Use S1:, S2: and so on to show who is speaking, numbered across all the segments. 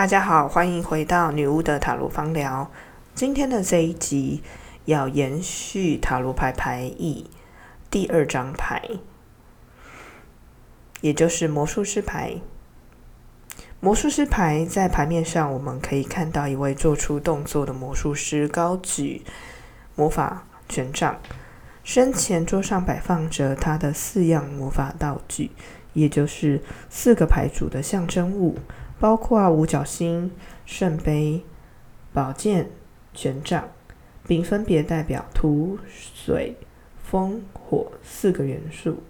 S1: 大家好，欢迎回到女巫的塔罗方疗。今天的这一集要延续塔罗牌牌意第二张牌，也就是魔术师牌。魔术师牌在牌面上，我们可以看到一位做出动作的魔术师高举魔法权杖，身前桌上摆放着他的四样魔法道具，也就是四个牌组的象征物。包括五角星、圣杯、宝剑、权杖，并分别代表土、水、风、火四个元素。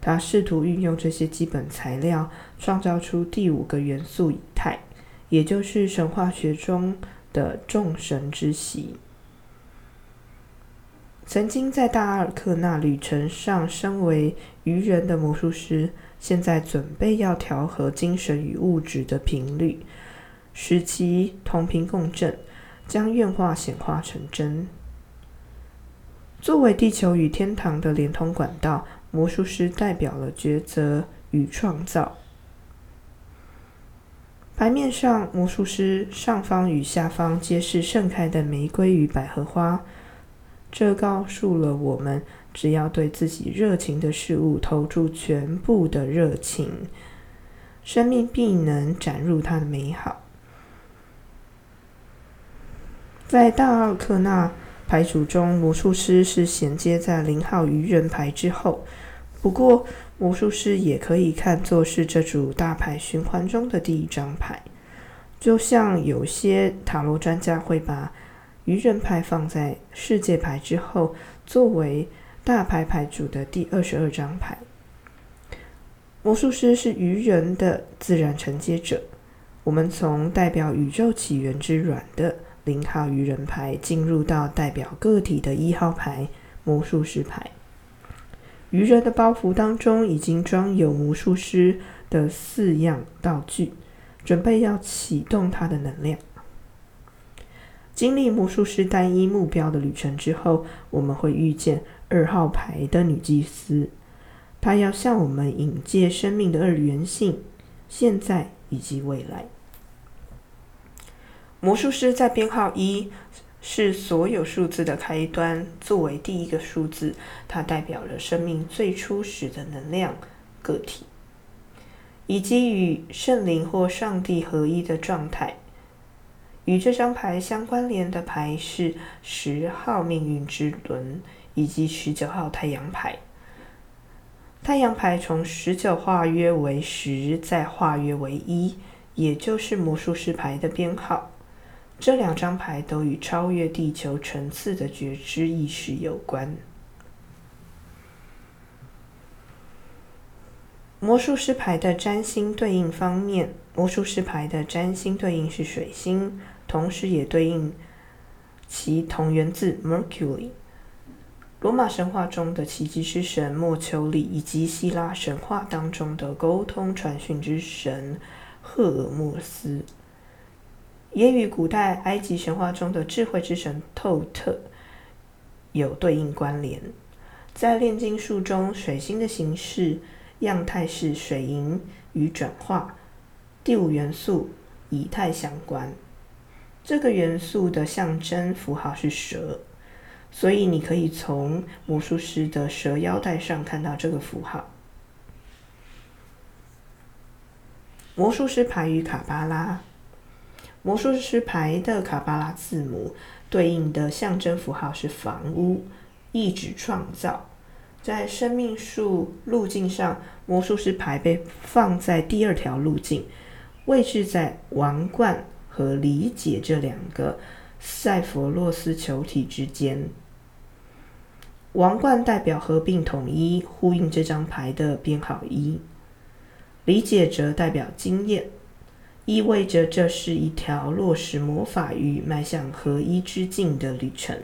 S1: 他试图运用这些基本材料，创造出第五个元素以太，也就是神话学中的众神之席。曾经在大阿尔克纳旅程上，身为愚人的魔术师。现在准备要调和精神与物质的频率，使其同频共振，将愿化显化成真。作为地球与天堂的连通管道，魔术师代表了抉择与创造。牌面上，魔术师上方与下方皆是盛开的玫瑰与百合花，这告诉了我们。只要对自己热情的事物投注全部的热情，生命必能展入它的美好。在大奥克纳牌组中，魔术师是衔接在零号愚人牌之后。不过，魔术师也可以看作是这组大牌循环中的第一张牌，就像有些塔罗专家会把愚人牌放在世界牌之后，作为。大牌牌组的第二十二张牌，魔术师是愚人的自然承接者。我们从代表宇宙起源之软的零号愚人牌，进入到代表个体的一号牌魔术师牌。愚人的包袱当中已经装有魔术师的四样道具，准备要启动他的能量。经历魔术师单一目标的旅程之后，我们会遇见。二号牌的女祭司，她要向我们引介生命的二元性，现在以及未来。魔术师在编号一，是所有数字的开端。作为第一个数字，它代表了生命最初始的能量个体，以及与圣灵或上帝合一的状态。与这张牌相关联的牌是十号命运之轮。以及十九号太阳牌，太阳牌从十九化约为十，再化约为一，也就是魔术师牌的编号。这两张牌都与超越地球层次的觉知意识有关。魔术师牌的占星对应方面，魔术师牌的占星对应是水星，同时也对应其同源自 Mercury。罗马神话中的奇迹之神莫丘里，以及希腊神话当中的沟通传讯之神赫尔墨斯，也与古代埃及神话中的智慧之神透特有对应关联。在炼金术中，水星的形式样态是水银与转化，第五元素以太相关。这个元素的象征符号是蛇。所以你可以从魔术师的蛇腰带上看到这个符号。魔术师牌与卡巴拉，魔术师牌的卡巴拉字母对应的象征符号是房屋，意指创造。在生命树路径上，魔术师牌被放在第二条路径，位置在王冠和理解这两个。塞佛洛斯球体之间，王冠代表合并统一，呼应这张牌的编号一。理解则代表经验，意味着这是一条落实魔法与迈向合一之境的旅程。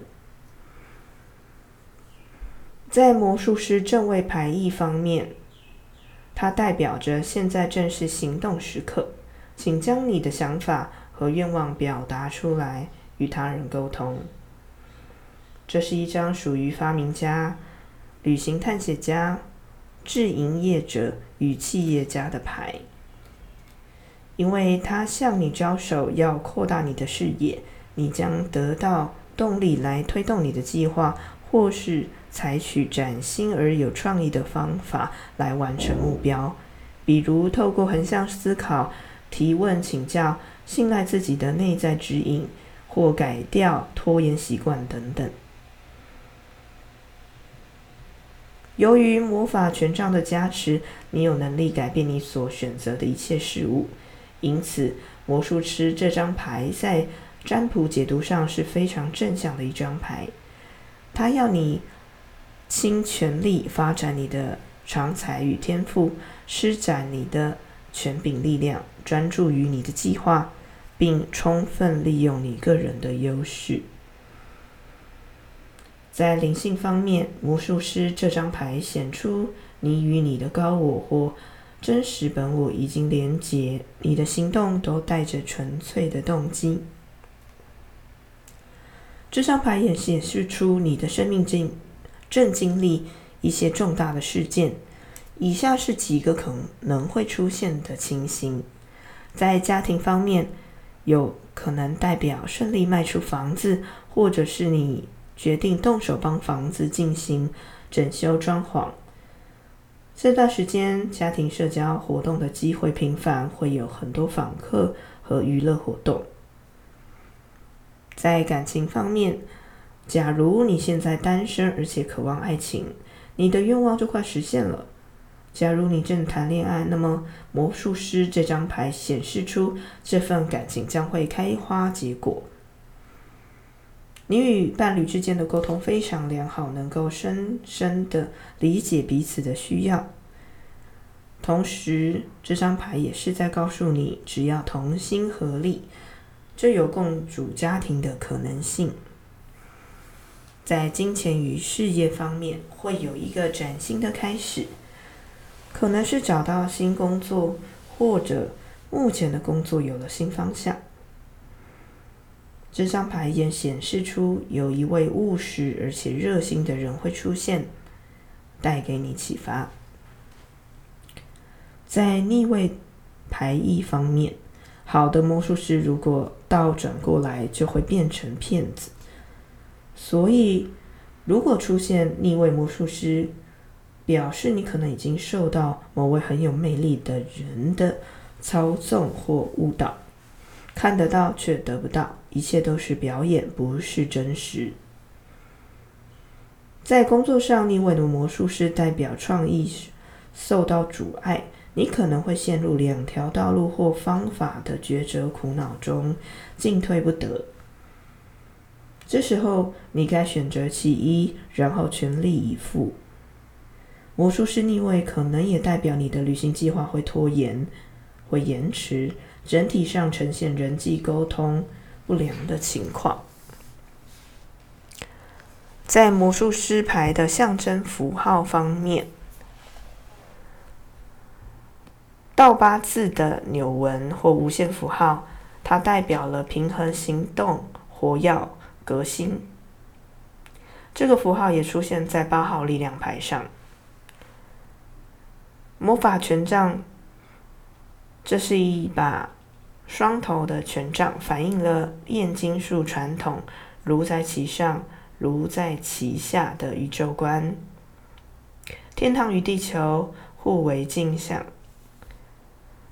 S1: 在魔术师正位牌意方面，它代表着现在正是行动时刻，请将你的想法和愿望表达出来。与他人沟通。这是一张属于发明家、旅行探险家、制营业者与企业家的牌。因为他向你招手，要扩大你的视野，你将得到动力来推动你的计划，或是采取崭新而有创意的方法来完成目标，比如透过横向思考、提问、请教、信赖自己的内在指引，或改掉拖延习惯等等。由于魔法权杖的加持，你有能力改变你所选择的一切事物，因此魔术师这张牌在占卜解读上是非常正向的一张牌。它要你倾全力发展你的长才与天赋，施展你的权柄力量，专注于你的计划，并充分利用你个人的优势。在灵性方面，魔术师这张牌显出你与你的高我或真实本我已经连结，你的行动都带着纯粹的动机。这张牌也显示出你的生命经正经历一些重大的事件。以下是几个可能会出现的情形：在家庭方面，有可能代表顺利卖出房子，或者是你。决定动手帮房子进行整修装潢。这段时间，家庭社交活动的机会频繁，会有很多访客和娱乐活动。在感情方面，假如你现在单身而且渴望爱情，你的愿望就快实现了。假如你正谈恋爱，那么魔术师这张牌显示出这份感情将会开花结果。你与伴侣之间的沟通非常良好，能够深深的理解彼此的需要。同时，这张牌也是在告诉你，只要同心合力，就有共组家庭的可能性。在金钱与事业方面，会有一个崭新的开始，可能是找到新工作，或者目前的工作有了新方向。这张牌也显示出有一位务实而且热心的人会出现，带给你启发。在逆位牌意方面，好的魔术师如果倒转过来，就会变成骗子。所以，如果出现逆位魔术师，表示你可能已经受到某位很有魅力的人的操纵或误导。看得到却得不到，一切都是表演，不是真实。在工作上，逆位的魔术师代表创意受到阻碍，你可能会陷入两条道路或方法的抉择苦恼中，进退不得。这时候，你该选择其一，然后全力以赴。魔术师逆位可能也代表你的旅行计划会拖延，会延迟。整体上呈现人际沟通不良的情况。在魔术师牌的象征符号方面，倒八字的纽纹或无限符号，它代表了平衡、行动、活跃、革新。这个符号也出现在八号力量牌上。魔法权杖，这是一把。双头的权杖反映了炼金术传统“炉在其上，炉在其下”的宇宙观。天堂与地球互为镜像。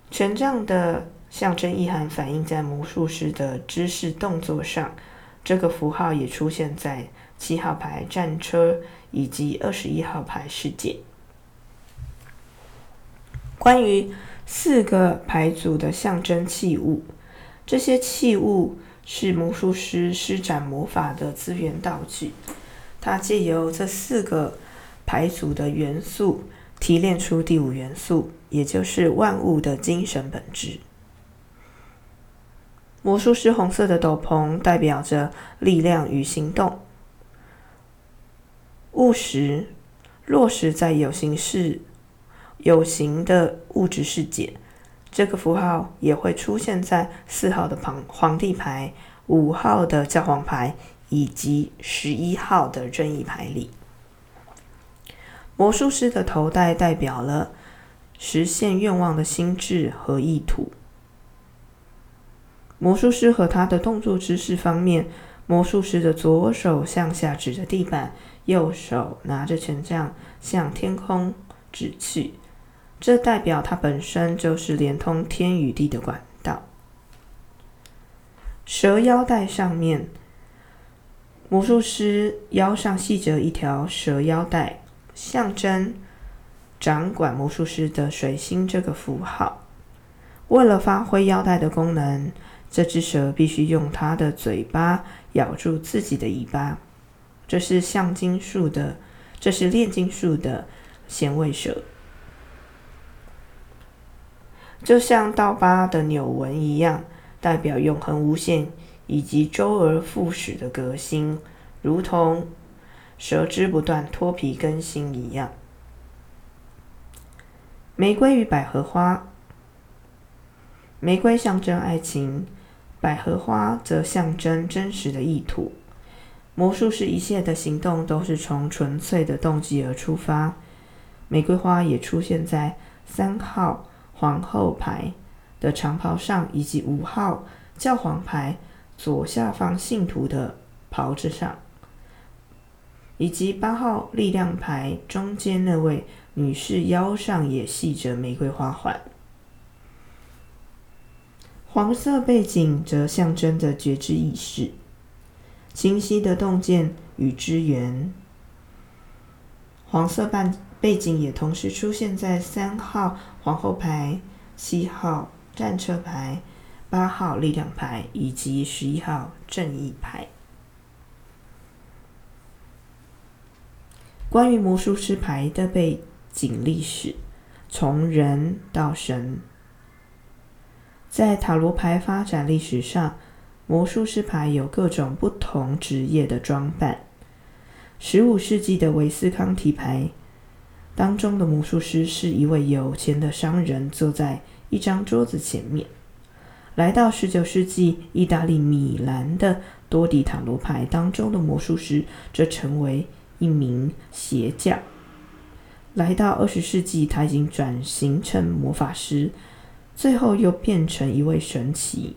S1: 权杖的象征意涵反映在魔术师的姿势动作上。这个符号也出现在七号牌战车以及二十一号牌世界。关于。四个牌组的象征器物，这些器物是魔术师施展魔法的资源道具。它借由这四个牌组的元素，提炼出第五元素，也就是万物的精神本质。魔术师红色的斗篷代表着力量与行动，务实落实在有形式。有形的物质世界，这个符号也会出现在四号的皇皇帝牌、五号的教皇牌以及十一号的正义牌里。魔术师的头戴代表了实现愿望的心智和意图。魔术师和他的动作姿势方面，魔术师的左手向下指着地板，右手拿着权杖向天空指去，这代表它本身就是连通天与地的管道。蛇腰带上面，魔术师腰上系着一条蛇腰带，象征掌管魔术师的水星这个符号。为了发挥腰带的功能，这只蛇必须用它的嘴巴咬住自己的尾巴。这是象金术的，这是炼金术的衔尾蛇，就像刀疤的纽纹一样，代表永恒无限以及周而复始的革新，如同蛇之不断脱皮更新一样。玫瑰与百合花。玫瑰象征爱情，百合花则象征真实的意图。魔术师一切的行动都是从纯粹的动机而出发。玫瑰花也出现在三号皇后牌的长袍上，以及五号教皇牌左下方信徒的袍子上，以及八号力量牌中间那位女士腰上也系着玫瑰花环。黄色背景则象征着觉知意识、清晰的洞见与支援。黄色半背景也同时出现在三号皇后牌、七号战车牌、八号力量牌以及十一号正义牌。关于魔术师牌的背景历史，从人到神。在塔罗牌发展历史上，魔术师牌有各种不同职业的装扮。十五世纪的维斯康提牌当中的魔术师是一位有钱的商人，坐在一张桌子前面。来到十九世纪意大利米兰的多迪塔罗牌当中的魔术师，则成为一名鞋匠。来到二十世纪，他已经转型成魔法师。最后又变成一位神奇。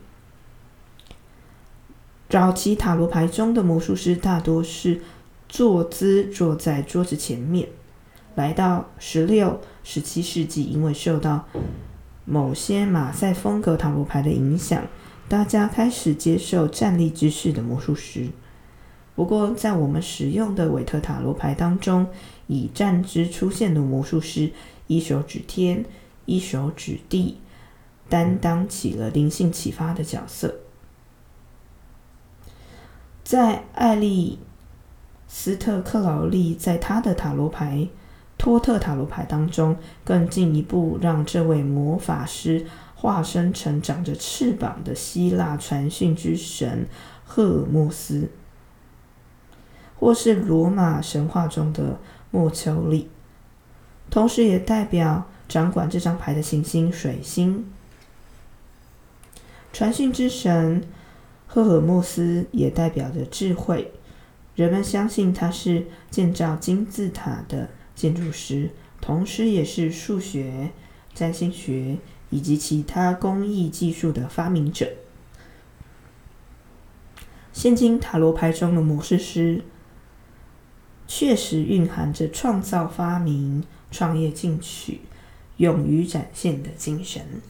S1: 早期塔罗牌中的魔术师大多是坐姿坐在桌子前面。来到十六、十七世纪，因为受到某些马赛风格塔罗牌的影响，大家开始接受站立姿势的魔术师。不过，在我们使用的韦特塔罗牌当中，以站姿出现的魔术师，一手指天，一手指地。担当起了灵性启发的角色。在爱丽斯特克劳利在他的塔罗牌托特塔罗牌当中，更进一步让这位魔法师化身成长着翅膀的希腊传讯之神赫尔墨斯，或是罗马神话中的莫丘利，同时也代表掌管这张牌的行星水星。传讯之神赫尔墨斯也代表着智慧，人们相信他是建造金字塔的建筑师，同时也是数学、占星学以及其他工艺技术的发明者。现今塔罗牌中的魔术师，确实蕴含着创造、发明、创业进取、勇于展现的精神。